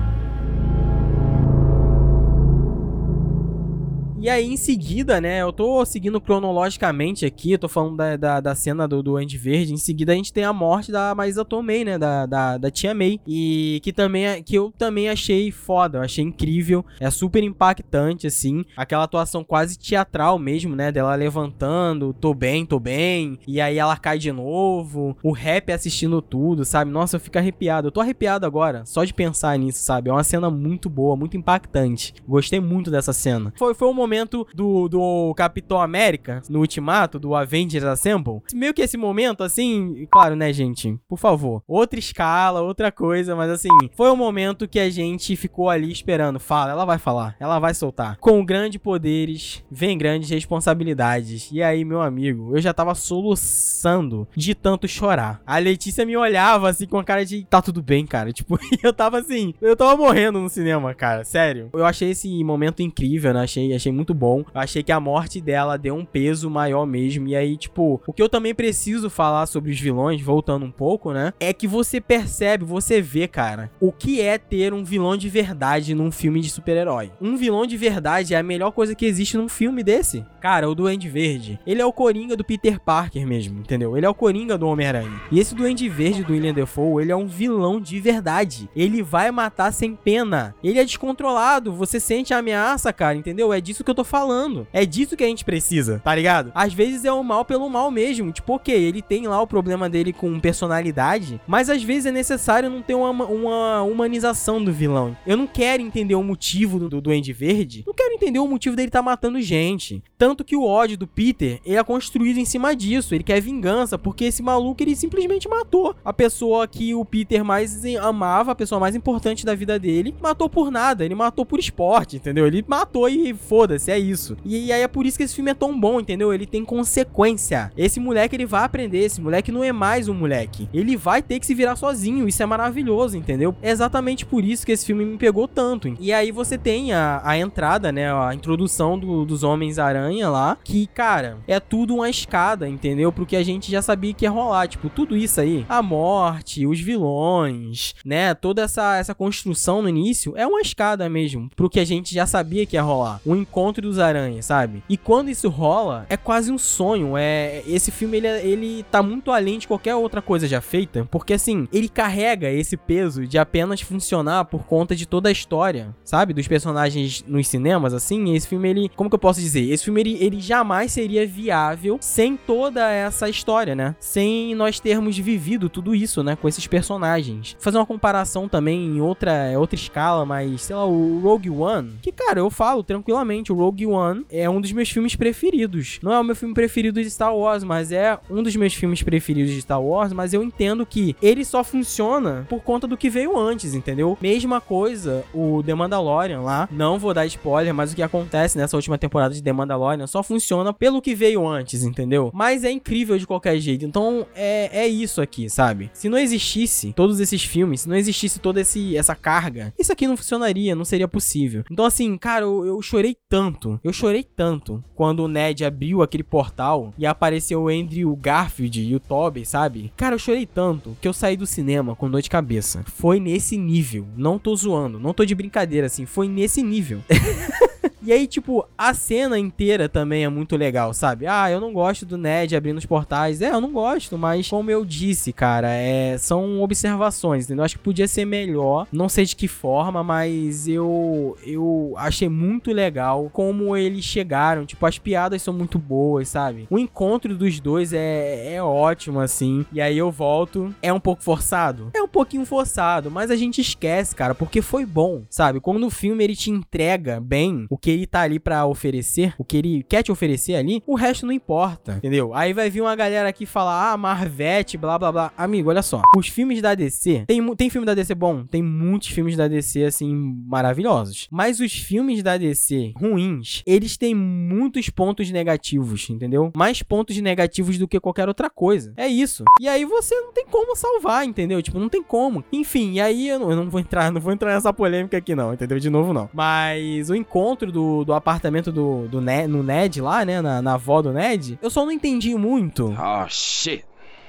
E aí, em seguida, né, eu tô seguindo cronologicamente aqui, eu tô falando da, da, da cena do, do Andy Verde, em seguida a gente tem a morte da Maisa Tomei, né, da, da, da Tia May, e que também, é, que eu também achei foda, eu achei incrível, é super impactante, assim, aquela atuação quase teatral mesmo, né, dela levantando, tô bem, tô bem, e aí ela cai de novo, o rap assistindo tudo, sabe, nossa, eu fico arrepiado, eu tô arrepiado agora, só de pensar nisso, sabe, é uma cena muito boa, muito impactante, gostei muito dessa cena. Foi, foi um momento do, do Capitão América, no Ultimato, do Avengers Assemble. Meio que esse momento, assim, claro, né, gente? Por favor. Outra escala, outra coisa, mas assim, foi um momento que a gente ficou ali esperando. Fala, ela vai falar, ela vai soltar. Com grandes poderes, vem grandes responsabilidades. E aí, meu amigo, eu já tava soluçando de tanto chorar. A Letícia me olhava assim com a cara de tá tudo bem, cara. Tipo, eu tava assim, eu tava morrendo no cinema, cara. Sério. Eu achei esse momento incrível, né? Achei, achei muito bom. Eu achei que a morte dela deu um peso maior mesmo. E aí, tipo, o que eu também preciso falar sobre os vilões, voltando um pouco, né? É que você percebe, você vê, cara, o que é ter um vilão de verdade num filme de super-herói. Um vilão de verdade é a melhor coisa que existe num filme desse. Cara, o Duende Verde, ele é o Coringa do Peter Parker mesmo, entendeu? Ele é o Coringa do Homem-Aranha. E esse Duende Verde do William Defoe, ele é um vilão de verdade. Ele vai matar sem pena. Ele é descontrolado, você sente a ameaça, cara, entendeu? É disso que eu tô falando. É disso que a gente precisa, tá ligado? Às vezes é o mal pelo mal mesmo. Tipo, ok, ele tem lá o problema dele com personalidade, mas às vezes é necessário não ter uma, uma humanização do vilão. Eu não quero entender o motivo do, do Duende Verde, não quero entender o motivo dele tá matando gente. Tanto que o ódio do Peter, é construído em cima disso. Ele quer vingança, porque esse maluco, ele simplesmente matou a pessoa que o Peter mais amava, a pessoa mais importante da vida dele. Matou por nada, ele matou por esporte, entendeu? Ele matou e foda-se, é isso. E, e aí é por isso que esse filme é tão bom, entendeu? Ele tem consequência. Esse moleque, ele vai aprender. Esse moleque não é mais um moleque. Ele vai ter que se virar sozinho. Isso é maravilhoso, entendeu? É exatamente por isso que esse filme me pegou tanto. E aí você tem a, a entrada, né? Né, a introdução do- dos Homens-Aranha lá, que, cara, é tudo uma escada, entendeu? Pro que a gente já sabia que ia rolar, tipo, tudo isso aí, a morte, os vilões, né, toda essa, essa construção no início é uma escada mesmo, pro que a gente já sabia que ia rolar, o encontro dos aranhas, sabe? E quando isso rola, é quase um sonho, é, esse filme, ele, é- ele tá muito além de qualquer outra coisa já feita, porque assim, ele carrega esse peso de apenas funcionar por conta de toda a história, sabe? Dos personagens nos cinemas, assim, esse filme, ele, como que eu posso dizer? Esse filme, ele, ele jamais seria viável sem toda essa história, né? Sem nós termos vivido tudo isso, né? Com esses personagens. Fazer uma comparação também em outra, outra escala, mas, sei lá, o Rogue One, que, cara, eu falo tranquilamente, o Rogue One é um dos meus filmes preferidos. Não é o meu filme preferido de Star Wars, mas é um dos meus filmes preferidos de Star Wars, mas eu entendo que ele só funciona por conta do que veio antes, entendeu? Mesma coisa, o The Mandalorian lá, não vou dar spoiler, mas o que acontece nessa última temporada de The Mandalorian só funciona pelo que veio antes, entendeu? Mas é incrível de qualquer jeito. Então é, é isso aqui, sabe? Se não existisse todos esses filmes, se não existisse toda esse, essa carga, isso aqui não funcionaria, não seria possível. Então, assim, cara, eu, eu chorei tanto, eu chorei tanto quando o Ned abriu aquele portal e apareceu o Andrew Garfield e o Toby, sabe? Cara, eu chorei tanto que eu saí do cinema com dor de cabeça. Foi nesse nível. Não tô zoando, não tô de brincadeira, assim, foi nesse nível. E aí, tipo, a cena inteira também é muito legal, sabe? Ah, eu não gosto do Ned abrindo os portais. É, eu não gosto, mas como eu disse, cara, é, são observações, entendeu? Acho que podia ser melhor. Não sei de que forma, mas eu eu achei muito legal como eles chegaram. Tipo, as piadas são muito boas, sabe? O encontro dos dois é, é ótimo, assim. E aí eu volto. É um pouco forçado? É um pouquinho forçado, mas a gente esquece, cara, porque foi bom, sabe? Quando o filme ele te entrega bem o que ele tá ali pra oferecer, o que ele quer te oferecer ali, o resto não importa, entendeu? Aí vai vir uma galera aqui falar, ah, Marvete, blá blá blá. Amigo, olha só. Os filmes da DC, tem, tem filme da DC bom? Tem muitos filmes da DC, assim, maravilhosos. Mas os filmes da DC ruins, eles têm muitos pontos negativos, entendeu? Mais pontos negativos do que qualquer outra coisa. É isso. E aí você não tem como salvar, entendeu? Tipo, não tem como. Enfim, e aí eu não, eu não vou entrar, não vou entrar nessa polêmica aqui não, entendeu? De novo não. Mas o encontro do, do apartamento do, do Ned, no Ned lá, né, na, na avó do Ned, eu só não entendi muito. Oh, shit.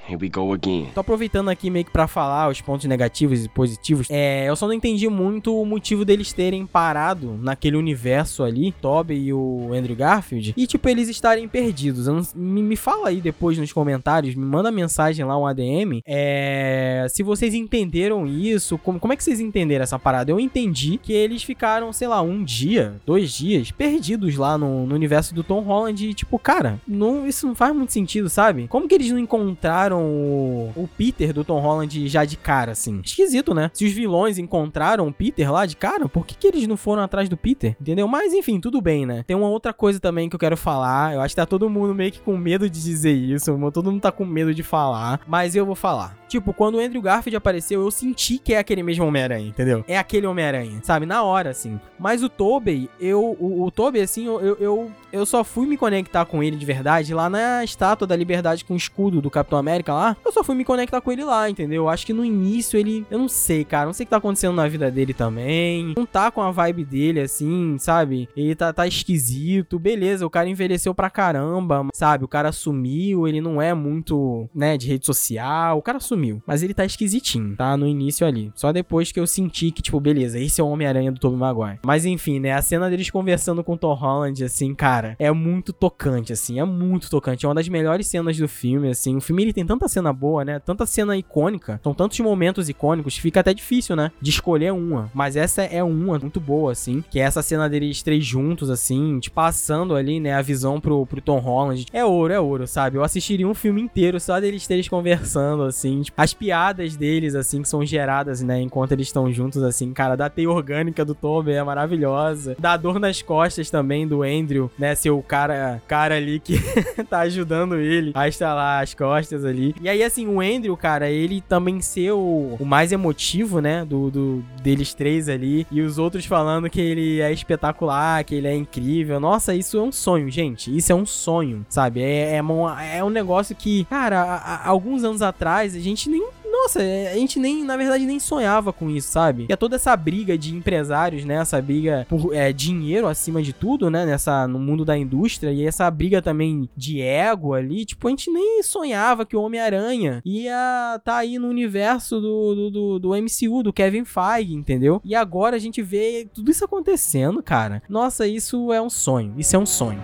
Here we go again. Tô aproveitando aqui meio que pra falar os pontos negativos e positivos. É, eu só não entendi muito o motivo deles terem parado naquele universo ali, Toby e o Andrew Garfield, e tipo eles estarem perdidos. Não- me, me fala aí depois nos comentários, me manda mensagem lá um ADM, é, se vocês entenderam isso, como, como é que vocês entenderam essa parada? Eu entendi que eles ficaram, sei lá, um dia, dois dias perdidos lá no, no universo do Tom Holland e tipo, cara, não, isso não faz muito sentido, sabe? Como que eles não encontraram o, o Peter do Tom Holland já de cara, assim? Esquisito, né? Se os vilões encontraram o Peter lá de cara, por que, que eles não foram atrás do Peter? Entendeu? Mas enfim, tudo bem, né? Tem uma outra coisa também que eu quero falar. Eu acho que tá todo mundo meio que com medo de dizer isso. Todo mundo tá com medo de falar. Mas eu vou falar. Tipo, quando o Andrew Garfield apareceu, eu senti que é aquele mesmo Homem-Aranha, entendeu? É aquele Homem-Aranha, sabe? Na hora, assim. Mas o Tobey, eu. O, o Tobey, assim, eu, eu, eu, só fui me conectar com ele de verdade lá na estátua da liberdade com o escudo do Capitão América lá. Eu só fui me conectar com ele lá, entendeu? Eu acho que no início ele. Eu não sei, cara. Não sei o que tá acontecendo na vida dele também. Não tá com a vibe dele, assim, sabe? Ele tá, tá esquisito. Beleza, o cara envelheceu pra caramba, sabe? O cara sumiu, ele não é muito, né, de rede social. O cara sumiu. Mas ele tá esquisitinho, tá? No início ali. Só depois que eu senti que, tipo, beleza, esse é o Homem-Aranha do Tobey Maguire. Mas enfim, né? A cena deles conversando com o Tom Holland, assim, cara, é muito tocante, assim. É muito tocante. É uma das melhores cenas do filme, assim. O filme ele tem tanta cena boa, né? Tanta cena icônica. São tantos momentos icônicos que fica até difícil, né? De escolher uma. Mas essa é uma muito boa, assim. Que é essa cena deles três juntos, assim, tipo, passando ali, né? A visão pro, pro Tom Holland. É ouro, é ouro, sabe? Eu assistiria um filme inteiro só deles três conversando, assim. Tipo, as piadas deles, assim, que são geradas, né? Enquanto eles estão juntos, assim. Cara, da teia orgânica do Toby é maravilhosa. Da dor nas costas também do Andrew, né? Ser o cara, cara ali que tá ajudando ele a estalar as costas ali. E aí, assim, o Andrew, cara, ele também ser o, o mais emotivo, né? Do, do deles três ali. E os outros falando que ele é espetacular, que ele é incrível. Nossa, isso é um sonho, gente. Isso é um sonho, sabe? É, é, é um negócio que, cara, alguns anos atrás a gente nem não nossa, é, a gente nem, na verdade, nem sonhava com isso, sabe? E é toda essa briga de empresários, né? Essa briga por é, dinheiro acima de tudo, né? Nessa, no mundo da indústria. E essa briga também de ego ali. Tipo, a gente nem sonhava que o Homem-Aranha ia tá aí no universo do, do, do, do MCU, do Kevin Feige, entendeu? E agora a gente vê tudo isso acontecendo, cara. Nossa, isso é um sonho. Isso é um sonho.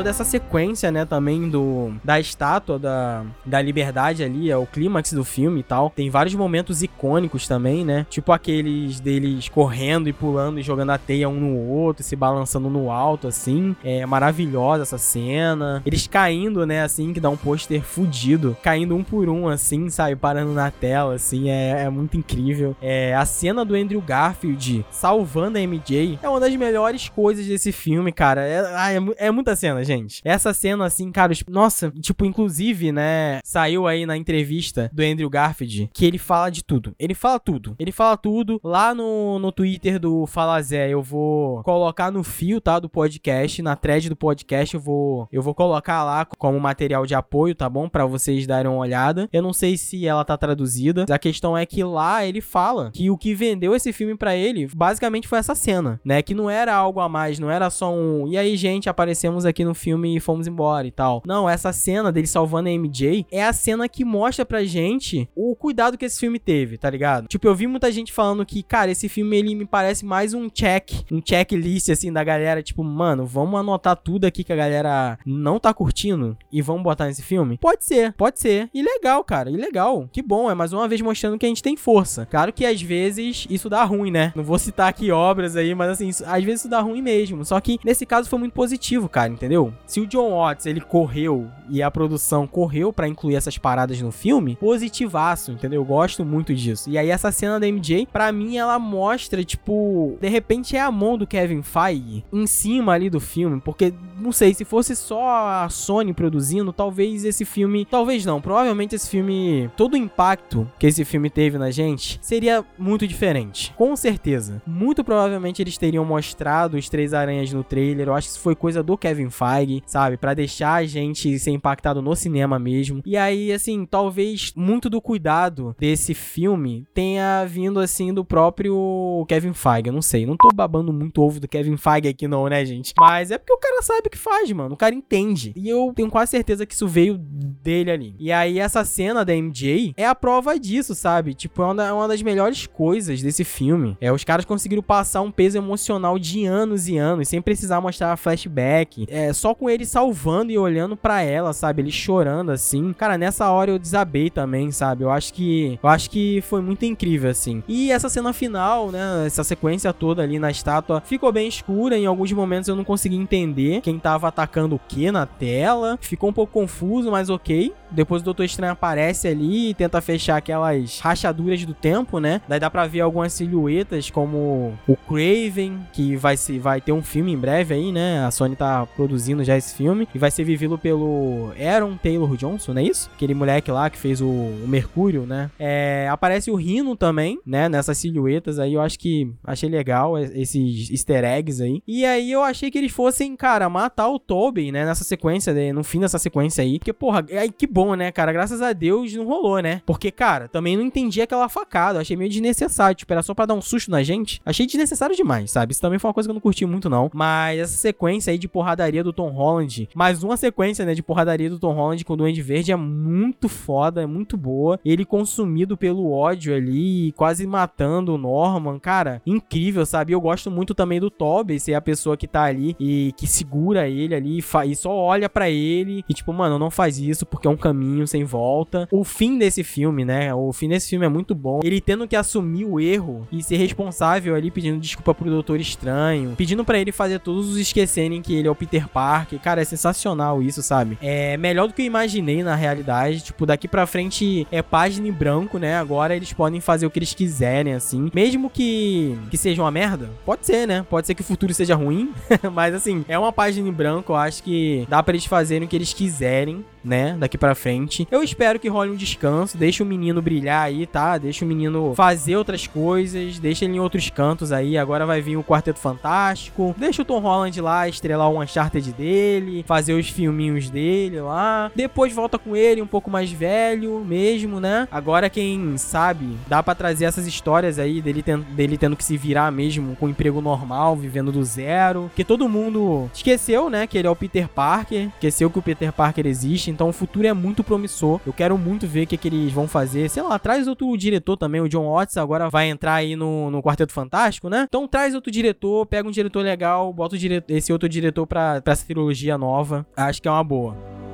Toda essa sequência, né, também do da estátua da, da liberdade ali, é o clímax do filme e tal. Tem vários momentos icônicos também, né? Tipo aqueles deles correndo e pulando e jogando a teia um no outro, se balançando no alto, assim. É maravilhosa essa cena. Eles caindo, né, assim, que dá um pôster fudido. Caindo um por um, assim, sabe? Parando na tela, assim. É, é muito incrível. É, a cena do Andrew Garfield salvando a MJ é uma das melhores coisas desse filme, cara. É, ah, é, é muita cena, gente. Essa cena, assim, cara, nossa, tipo, inclusive, né, saiu aí na entrevista do Andrew Garfield que ele fala de tudo. Ele fala tudo. Ele fala tudo. Lá no, no Twitter do Fala Zé, eu vou colocar no fio, tá, do podcast, na thread do podcast, eu vou, eu vou colocar lá como material de apoio, tá bom? Para vocês darem uma olhada. Eu não sei se ela tá traduzida. A questão é que lá ele fala que o que vendeu esse filme para ele, basicamente foi essa cena, né? Que não era algo a mais, não era só um. E aí, gente, aparecemos aqui no filme e fomos embora e tal. Não, essa cena dele salvando a MJ é a cena que mostra pra gente o cuidado que esse filme teve, tá ligado? Tipo, eu vi muita gente falando que, cara, esse filme ele me parece mais um check, um checklist assim da galera, tipo, mano, vamos anotar tudo aqui que a galera não tá curtindo e vamos botar nesse filme? Pode ser, pode ser. E legal, cara, e legal. Que bom, é mais uma vez mostrando que a gente tem força. Claro que às vezes isso dá ruim, né? Não vou citar aqui obras aí, mas assim, às vezes isso dá ruim mesmo. Só que nesse caso foi muito positivo, cara, entendeu? Se o John Watts ele correu e a produção correu para incluir essas paradas no filme, positivaço, entendeu? Eu gosto muito disso. E aí essa cena da MJ, para mim ela mostra tipo, de repente é a mão do Kevin Feige em cima ali do filme, porque não sei, se fosse só a Sony produzindo, talvez esse filme, talvez não, provavelmente esse filme, todo o impacto que esse filme teve na gente seria muito diferente. Com certeza. Muito provavelmente eles teriam mostrado os três aranhas no trailer. Eu acho que isso foi coisa do Kevin Feige, sabe? Para deixar a gente ser impactado no cinema mesmo. E aí, assim, talvez muito do cuidado desse filme tenha vindo, assim, do próprio Kevin Feige. Eu não sei, não tô babando muito ovo do Kevin Feige aqui, não, né, gente? Mas é porque o cara sabe o que faz, mano. O cara entende. E eu tenho quase certeza que isso veio dele ali. E aí, essa cena da MJ é a prova disso, sabe? Tipo, é é uma das melhores coisas desse filme. É, os caras conseguiram passar um peso emocional de anos e anos, sem precisar mostrar flashback. É, só com ele salvando e olhando para ela, sabe? Ele chorando assim. Cara, nessa hora eu desabei também, sabe? Eu acho que eu acho que foi muito incrível assim. E essa cena final, né, essa sequência toda ali na estátua ficou bem escura, em alguns momentos eu não consegui entender quem tava atacando o que na tela. Ficou um pouco confuso, mas OK. Depois o Doutor Estranho aparece ali e tenta fechar aquelas rachaduras do tempo, né? Daí dá pra ver algumas silhuetas como o Craven, que vai, ser, vai ter um filme em breve aí, né? A Sony tá produzindo já esse filme. E vai ser vivido pelo Aaron Taylor Johnson, não é isso? Aquele moleque lá que fez o, o Mercúrio, né? É, aparece o Rino também, né? Nessas silhuetas aí. Eu acho que achei legal esses easter eggs aí. E aí eu achei que eles fossem, cara, matar o Tobey, né? Nessa sequência, no fim dessa sequência aí. Porque, porra, aí que bom, né, cara? Graças a Deus não rolou, né? Porque, cara, também não entendi aquela facada. Achei meio desnecessário. Tipo, era só pra dar um susto na gente. Achei desnecessário demais, sabe? Isso também foi uma coisa que eu não curti muito, não. Mas essa sequência aí de porradaria do Tom Holland, mais uma sequência, né, de porradaria do Tom Holland com o Duende Verde é muito foda, é muito boa. Ele consumido pelo ódio ali, quase matando o Norman. Cara, incrível, sabe? Eu gosto muito também do Toby, ser a pessoa que tá ali e que segura ele ali e, só olha para ele e tipo, mano, não faz isso porque é um caminho sem volta. O fim desse filme, né? O fim desse filme é muito bom. Ele tendo que assumir o erro e ser responsável ali pedindo desculpa pro Doutor Estranho, pedindo para ele fazer todos os esquecerem que ele é o Peter Parker. Cara, é sensacional isso, sabe? É melhor do que eu imaginei na realidade. Tipo, daqui pra frente é página em branco, né? Agora eles podem fazer o que eles quiserem, assim. Mesmo que, que seja uma merda, pode ser, né? Pode ser que o futuro seja ruim, mas assim, é uma página em branco. Eu acho que dá para eles fazerem o que eles quiserem né, daqui pra frente. Eu espero que role um descanso, deixe o menino brilhar aí, tá? Deixa o menino fazer outras coisas, deixa ele em outros cantos aí. Agora vai vir o Quarteto Fantástico. Deixa o Tom Holland lá estrelar o Uncharted dele, fazer os filminhos dele lá. Depois volta com ele um pouco mais velho mesmo, né? Agora quem sabe, dá pra trazer essas histórias aí dele, ten- dele tendo que se virar mesmo com um emprego normal, vivendo do zero. Porque todo mundo esqueceu, né, que ele é o Peter Parker, esqueceu que o Peter Parker existe, então o futuro é muito promissor. Eu quero muito ver o que, que eles vão fazer. Sei lá, traz outro diretor também, o John Watts agora vai entrar aí no, no Quarteto Fantástico, né? Então traz outro diretor, pega um diretor legal, bota esse outro diretor pra, pra essa trilogia nova. Acho que é uma boa.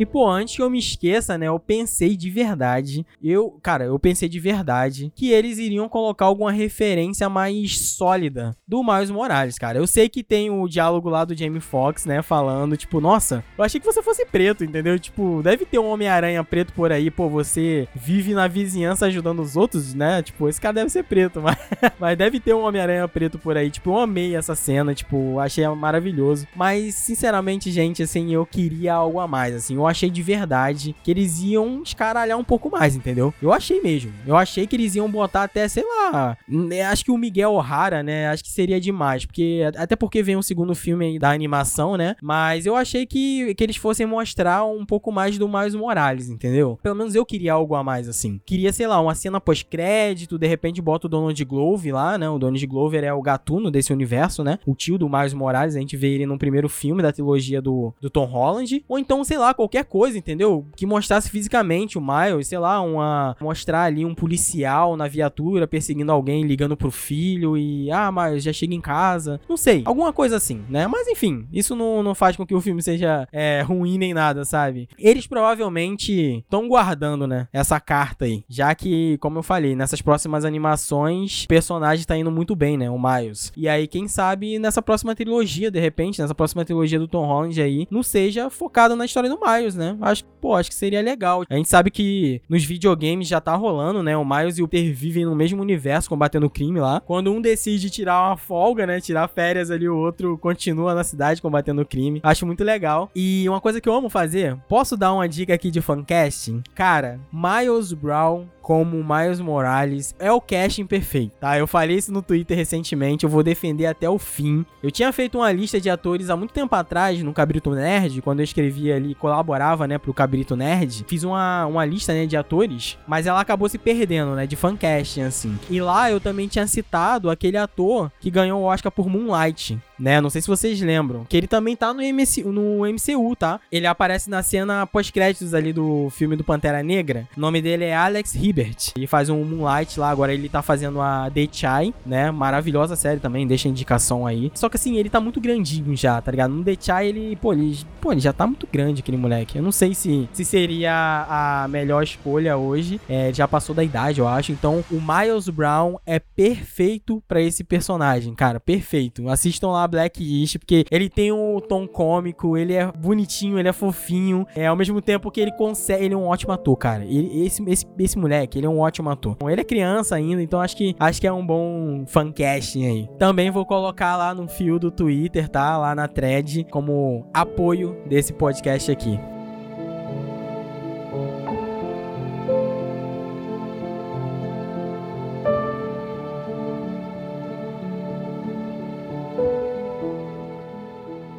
E, pô, antes que eu me esqueça, né? Eu pensei de verdade. Eu, cara, eu pensei de verdade que eles iriam colocar alguma referência mais sólida do Miles Morales, cara. Eu sei que tem o diálogo lá do Jamie Foxx, né? Falando, tipo, nossa, eu achei que você fosse preto, entendeu? Tipo, deve ter um Homem-Aranha preto por aí, pô, você vive na vizinhança ajudando os outros, né? Tipo, esse cara deve ser preto, mas, mas deve ter um Homem-Aranha preto por aí. Tipo, eu amei essa cena, tipo, achei maravilhoso. Mas, sinceramente, gente, assim, eu queria algo a mais, assim. Eu achei de verdade que eles iam escaralhar um pouco mais, entendeu? Eu achei mesmo. Eu achei que eles iam botar até, sei lá, né, acho que o Miguel O'Hara, né, acho que seria demais, porque até porque vem um segundo filme da animação, né? Mas eu achei que, que eles fossem mostrar um pouco mais do Miles Morales, entendeu? Pelo menos eu queria algo a mais assim. Queria, sei lá, uma cena pós-crédito, de repente bota o Donald Glover lá, né? O Donald Glover é o gatuno desse universo, né? O tio do Miles Morales, a gente vê ele no primeiro filme da trilogia do, do Tom Holland, ou então, sei lá, qualquer coisa, entendeu? Que mostrasse fisicamente o Miles, sei lá, uma mostrar ali um policial na viatura perseguindo alguém, ligando pro filho e ah, mas já chega em casa. Não sei, alguma coisa assim, né? Mas enfim, isso não, não faz com que o filme seja é, ruim nem nada, sabe? Eles provavelmente estão guardando, né, essa carta aí, já que, como eu falei, nessas próximas animações, o personagem tá indo muito bem, né, o Miles. E aí, quem sabe nessa próxima trilogia, de repente, nessa próxima trilogia do Tom Holland aí, não seja focado na história do Miles, né? Acho, pô, acho que seria legal. A gente sabe que nos videogames já tá rolando, né? O Miles e o Peter vivem no mesmo universo combatendo o crime lá. Quando um decide tirar uma folga, né? Tirar férias ali, o outro continua na cidade combatendo o crime. Acho muito legal. E uma coisa que eu amo fazer, posso dar uma dica aqui de fancasting? Cara, Miles Brown como Miles Morales é o casting perfeito, tá? Eu falei isso no Twitter recentemente, eu vou defender até o fim. Eu tinha feito uma lista de atores há muito tempo atrás no Cabrito Nerd, quando eu escrevia ali, colaborava, né, pro Cabrito Nerd. Fiz uma, uma lista, né, de atores, mas ela acabou se perdendo, né, de fancasting, assim. E lá eu também tinha citado aquele ator que ganhou o Oscar por Moonlight, né? Não sei se vocês lembram. Que ele também tá no, MC, no MCU, tá? Ele aparece na cena pós-créditos ali do filme do Pantera Negra. O nome dele é Alex Hibbert. Ele faz um Moonlight lá, agora ele tá fazendo a The Chai, né? Maravilhosa série também, deixa indicação aí. Só que assim, ele tá muito grandinho já, tá ligado? No The Chai ele, pô, ele, pô, ele já tá muito grande aquele moleque. Eu não sei se, se seria a melhor escolha hoje. É, já passou da idade, eu acho. Então, o Miles Brown é perfeito pra esse personagem, cara, perfeito. Assistam lá Blacklist, porque ele tem um tom cômico, ele é bonitinho, ele é fofinho. É ao mesmo tempo que ele consegue, ele é um ótimo ator, cara. Ele, esse, esse, esse moleque, ele é um ótimo ator. Bom, Ele é criança ainda, então acho que acho que é um bom fancasting aí. Também vou colocar lá no fio do Twitter, tá? Lá na thread como apoio desse podcast aqui.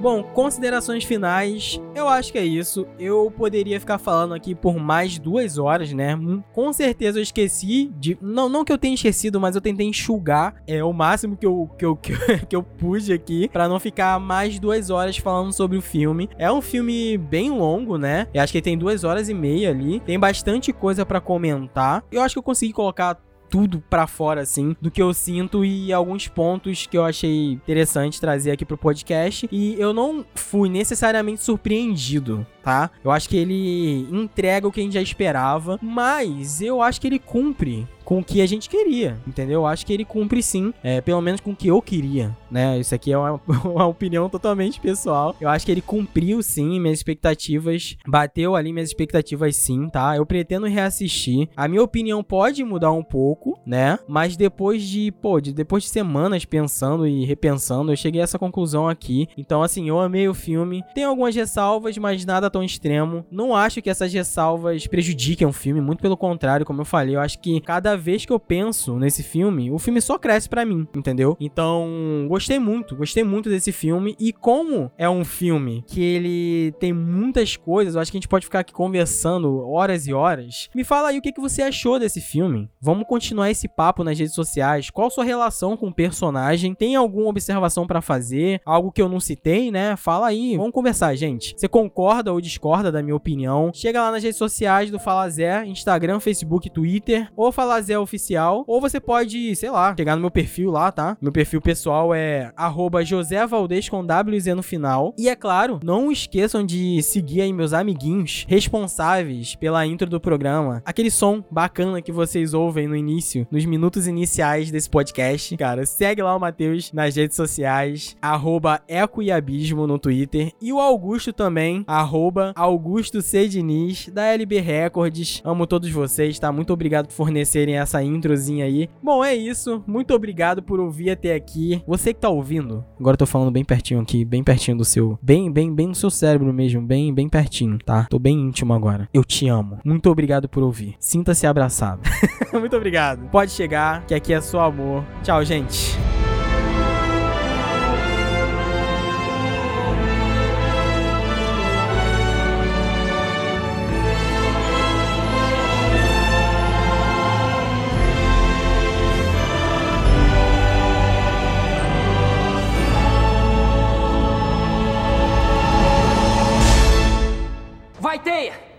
Bom, considerações finais, eu acho que é isso. Eu poderia ficar falando aqui por mais duas horas, né? Hum, Com certeza eu esqueci de. Não, não que eu tenha esquecido, mas eu tentei enxugar. É o máximo que eu, que eu, que eu, que eu pude aqui. para não ficar mais duas horas falando sobre o filme. É um filme bem longo, né? Eu acho que tem duas horas e meia ali. Tem bastante coisa para comentar. Eu acho que eu consegui colocar tudo pra fora, assim, do que eu sinto e alguns pontos que eu achei interessante trazer aqui pro podcast. E eu não fui necessariamente surpreendido, tá? Eu acho que ele entrega o que a gente já esperava, mas eu acho que ele cumpre com o que a gente queria, entendeu? Eu acho que ele cumpre sim, é, pelo menos com o que eu queria, né? Isso aqui é uma, uma opinião totalmente pessoal. Eu acho que ele cumpriu sim minhas expectativas, bateu ali minhas expectativas sim, tá? Eu pretendo reassistir. A minha opinião pode mudar um pouco, né? Mas depois de, pô, de, depois de semanas pensando e repensando, eu cheguei a essa conclusão aqui. Então, assim, eu amei o filme. Tem algumas ressalvas, mas nada tão extremo. Não acho que essas ressalvas prejudiquem o filme, muito pelo contrário, como eu falei, eu acho que cada vez que eu penso nesse filme, o filme só cresce para mim, entendeu? Então, gostei muito, gostei muito desse filme e como é um filme que ele tem muitas coisas, eu acho que a gente pode ficar aqui conversando horas e horas. Me fala aí o que, que você achou desse filme. Vamos continuar esse papo nas redes sociais. Qual sua relação com o personagem? Tem alguma observação para fazer? Algo que eu não citei, né? Fala aí. Vamos conversar, gente. Você concorda ou discorda da minha opinião? Chega lá nas redes sociais do Fala Zé, Instagram, Facebook, Twitter, ou Fala Zé Oficial, ou você pode, sei lá, chegar no meu perfil lá, tá? Meu perfil pessoal é arroba José Valdez com WZ no final. E é claro, não esqueçam de seguir aí meus amiguinhos responsáveis pela intro do programa. Aquele som bacana que vocês ouvem no início, nos minutos iniciais desse podcast. Cara, segue lá o Matheus nas redes sociais, arroba Eco e Abismo no Twitter. E o Augusto também, arroba Augusto C. Diniz, da LB Records. Amo todos vocês, tá? Muito obrigado por fornecerem essa introzinha aí. Bom, é isso. Muito obrigado por ouvir até aqui. Você que tá ouvindo, agora eu tô falando bem pertinho aqui, bem pertinho do seu, bem, bem, bem no seu cérebro mesmo, bem, bem pertinho, tá? Tô bem íntimo agora. Eu te amo. Muito obrigado por ouvir. Sinta-se abraçado. Muito obrigado. Pode chegar, que aqui é só amor. Tchau, gente. Maiteia!